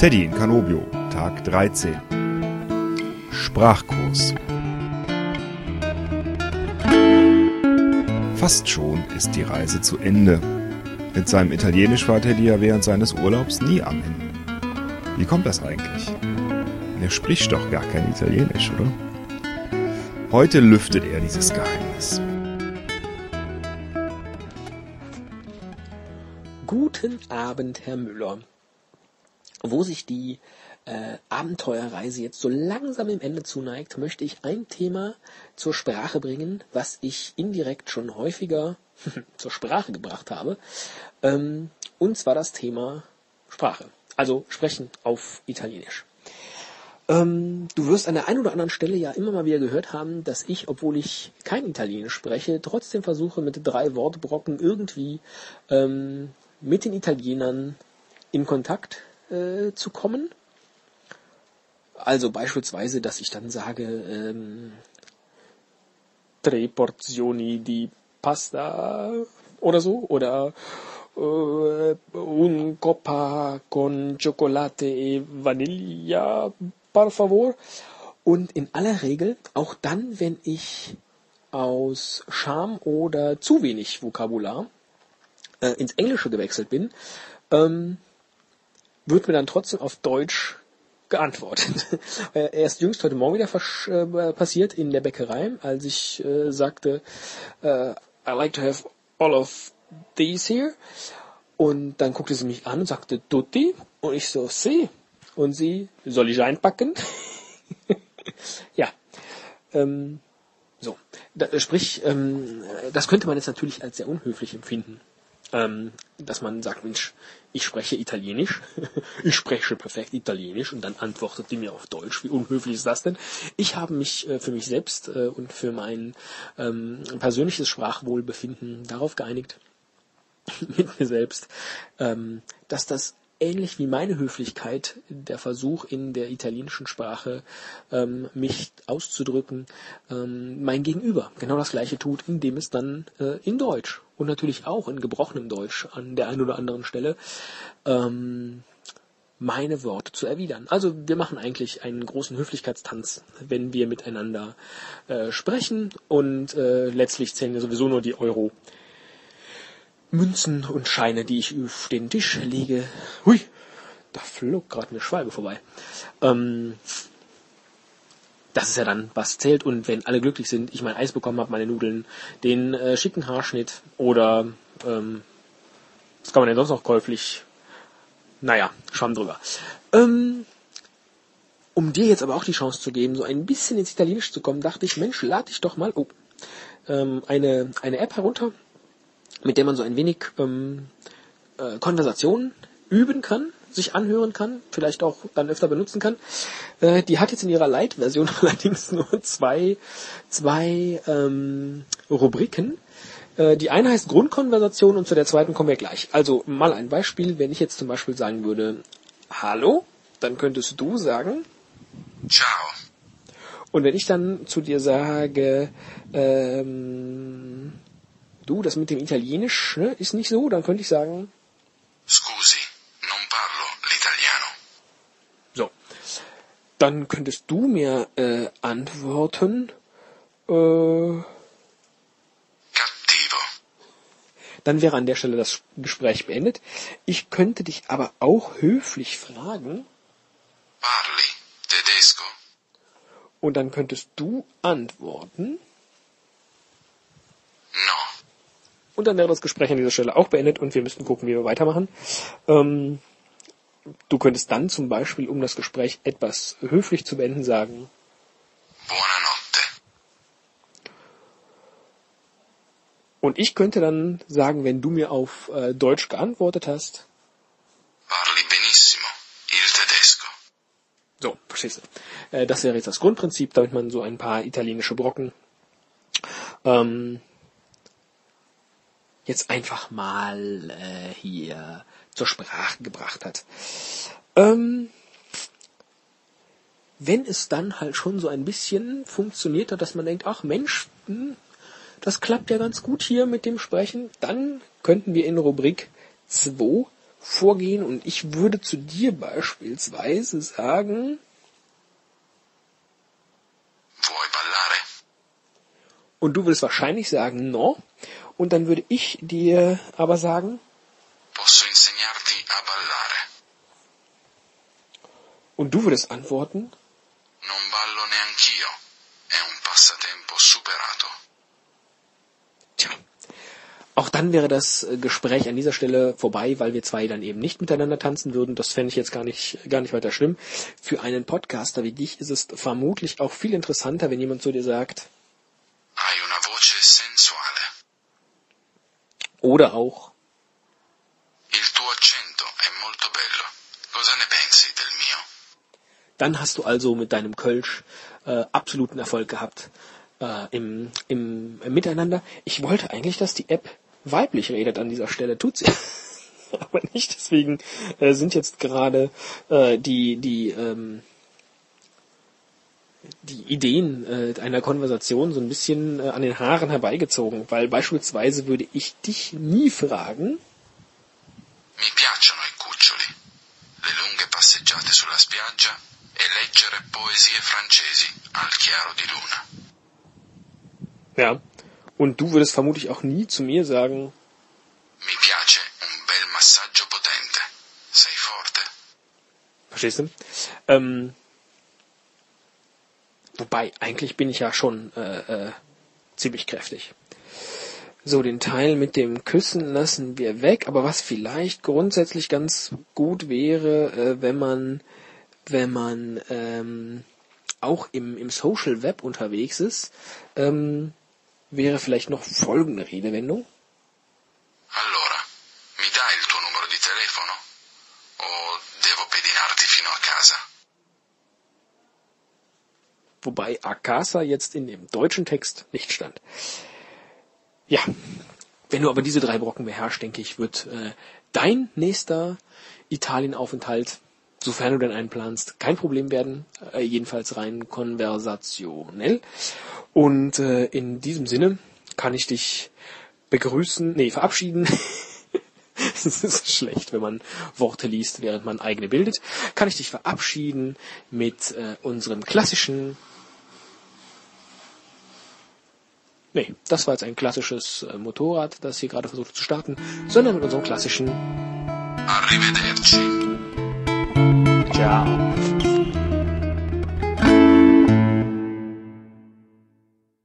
Teddy in Canobio, Tag 13. Sprachkurs. Fast schon ist die Reise zu Ende. Mit seinem Italienisch war Teddy ja während seines Urlaubs nie am Ende. Wie kommt das eigentlich? Er spricht doch gar kein Italienisch, oder? Heute lüftet er dieses Geheimnis. Guten Abend, Herr Müller. Wo sich die äh, Abenteuerreise jetzt so langsam im Ende zuneigt, möchte ich ein Thema zur Sprache bringen, was ich indirekt schon häufiger zur Sprache gebracht habe. Ähm, und zwar das Thema Sprache. Also sprechen auf Italienisch. Ähm, du wirst an der einen oder anderen Stelle ja immer mal wieder gehört haben, dass ich, obwohl ich kein Italienisch spreche, trotzdem versuche mit drei Wortbrocken irgendwie ähm, mit den Italienern in Kontakt äh, zu kommen. Also beispielsweise, dass ich dann sage, ähm, tre porzioni di pasta oder so oder äh, un copa con chocolate e vanilla, por favor. Und in aller Regel, auch dann, wenn ich aus Scham oder zu wenig Vokabular äh, ins Englische gewechselt bin, ähm, wird mir dann trotzdem auf Deutsch geantwortet. Äh, erst jüngst heute Morgen wieder äh, passiert in der Bäckerei, als ich äh, sagte, äh, I like to have all of these here. Und dann guckte sie mich an und sagte, tutti? Und ich so, si. Und sie, soll ich einpacken? ja. Ähm, so. Da, sprich, ähm, das könnte man jetzt natürlich als sehr unhöflich empfinden ähm, dass man sagt, Mensch, ich spreche Italienisch, ich spreche perfekt Italienisch und dann antwortet die mir auf Deutsch. Wie unhöflich ist das denn? Ich habe mich äh, für mich selbst äh, und für mein ähm, persönliches Sprachwohlbefinden darauf geeinigt, mit mir selbst, ähm, dass das ähnlich wie meine Höflichkeit der Versuch in der italienischen Sprache ähm, mich auszudrücken, ähm, mein Gegenüber genau das gleiche tut, indem es dann äh, in Deutsch und natürlich auch in gebrochenem Deutsch an der einen oder anderen Stelle ähm, meine Worte zu erwidern. Also wir machen eigentlich einen großen Höflichkeitstanz, wenn wir miteinander äh, sprechen und äh, letztlich zählen wir sowieso nur die Euro. Münzen und Scheine, die ich auf den Tisch lege. Hui, da flog gerade eine Schwalbe vorbei. Ähm, das ist ja dann, was zählt. Und wenn alle glücklich sind, ich mein Eis bekommen habe, meine Nudeln, den äh, schicken Haarschnitt oder ähm, was kann man denn sonst noch käuflich? Naja, Schwamm drüber. Ähm, um dir jetzt aber auch die Chance zu geben, so ein bisschen ins Italienisch zu kommen, dachte ich, Mensch, lade dich doch mal oh, ähm, eine, eine App herunter, mit der man so ein wenig ähm, äh, Konversation üben kann, sich anhören kann, vielleicht auch dann öfter benutzen kann. Äh, die hat jetzt in ihrer Light-Version allerdings nur zwei, zwei ähm, Rubriken. Äh, die eine heißt Grundkonversation und zu der zweiten kommen wir gleich. Also mal ein Beispiel, wenn ich jetzt zum Beispiel sagen würde, Hallo, dann könntest du sagen Ciao. Und wenn ich dann zu dir sage, ähm, du, das mit dem Italienisch ne, ist nicht so, dann könnte ich sagen, Scusi, non parlo l'italiano. so. Dann könntest du mir äh, antworten, äh, Cattivo. dann wäre an der Stelle das Gespräch beendet. Ich könnte dich aber auch höflich fragen, Parli tedesco? und dann könntest du antworten, No. Und dann wäre das Gespräch an dieser Stelle auch beendet und wir müssten gucken, wie wir weitermachen. Ähm, du könntest dann zum Beispiel, um das Gespräch etwas höflich zu beenden, sagen, Buonanotte. und ich könnte dann sagen, wenn du mir auf äh, Deutsch geantwortet hast, Parli benissimo il tedesco. so, verstehst du. Äh, das wäre jetzt das Grundprinzip, damit man so ein paar italienische Brocken ähm, jetzt einfach mal äh, hier zur Sprache gebracht hat. Ähm, wenn es dann halt schon so ein bisschen funktioniert hat, dass man denkt, ach Mensch, hm, das klappt ja ganz gut hier mit dem Sprechen, dann könnten wir in Rubrik 2 vorgehen und ich würde zu dir beispielsweise sagen, und du würdest wahrscheinlich sagen, no, und dann würde ich dir aber sagen, Posso insegnarti a ballare. und du würdest antworten, Non ballo neanch'io. È un passatempo superato. Tja. Auch dann wäre das äh, Gespräch an dieser Stelle vorbei, weil wir zwei dann eben nicht miteinander tanzen würden. Das fände ich jetzt gar nicht, gar nicht weiter schlimm. Für einen Podcaster wie dich ist es vermutlich auch viel interessanter, wenn jemand zu dir sagt, Hai una voce sensuale. oder auch, Il tuo accento è molto bello. Cosa ne pensi del mio? dann hast du also mit deinem Kölsch äh, absoluten Erfolg gehabt äh, im, im, im Miteinander. Ich wollte eigentlich, dass die App weiblich redet an dieser Stelle, tut sie. Aber nicht, deswegen äh, sind jetzt gerade äh, die, die, ähm, die Ideen äh, einer Konversation so ein bisschen äh, an den Haaren herbeigezogen, weil beispielsweise würde ich dich nie fragen, Mi piacciono i cuccioli, le lunghe passeggiate sulla spiaggia e leggere poesie francesi al chiaro di luna. ja, und du würdest vermutlich auch nie zu mir sagen, Mi piace un bel massaggio potente. Sei forte? Verstehst du? Ähm, wobei, eigentlich bin ich ja schon äh, äh, ziemlich kräftig. So, den Teil mit dem Küssen lassen wir weg, aber was vielleicht grundsätzlich ganz gut wäre, äh, wenn man, wenn man ähm, auch im, im Social Web unterwegs ist, ähm, wäre vielleicht noch folgende Redewendung. Allora, mi dai il tuo numero di telefono? O devo pedinarti fino a casa? Wobei Akasa jetzt in dem deutschen Text nicht stand. Ja, wenn du aber diese drei Brocken beherrschst, denke ich, wird äh, dein nächster Italienaufenthalt, sofern du denn einen planst, kein Problem werden, äh, jedenfalls rein konversationell. Und äh, in diesem Sinne kann ich dich begrüßen, nee, verabschieden. Es ist schlecht, wenn man Worte liest, während man eigene bildet. Kann ich dich verabschieden mit äh, unserem klassischen. Nee, das war jetzt ein klassisches äh, Motorrad, das hier gerade versucht zu starten, sondern mit unserem klassischen Arrivederci. Ciao.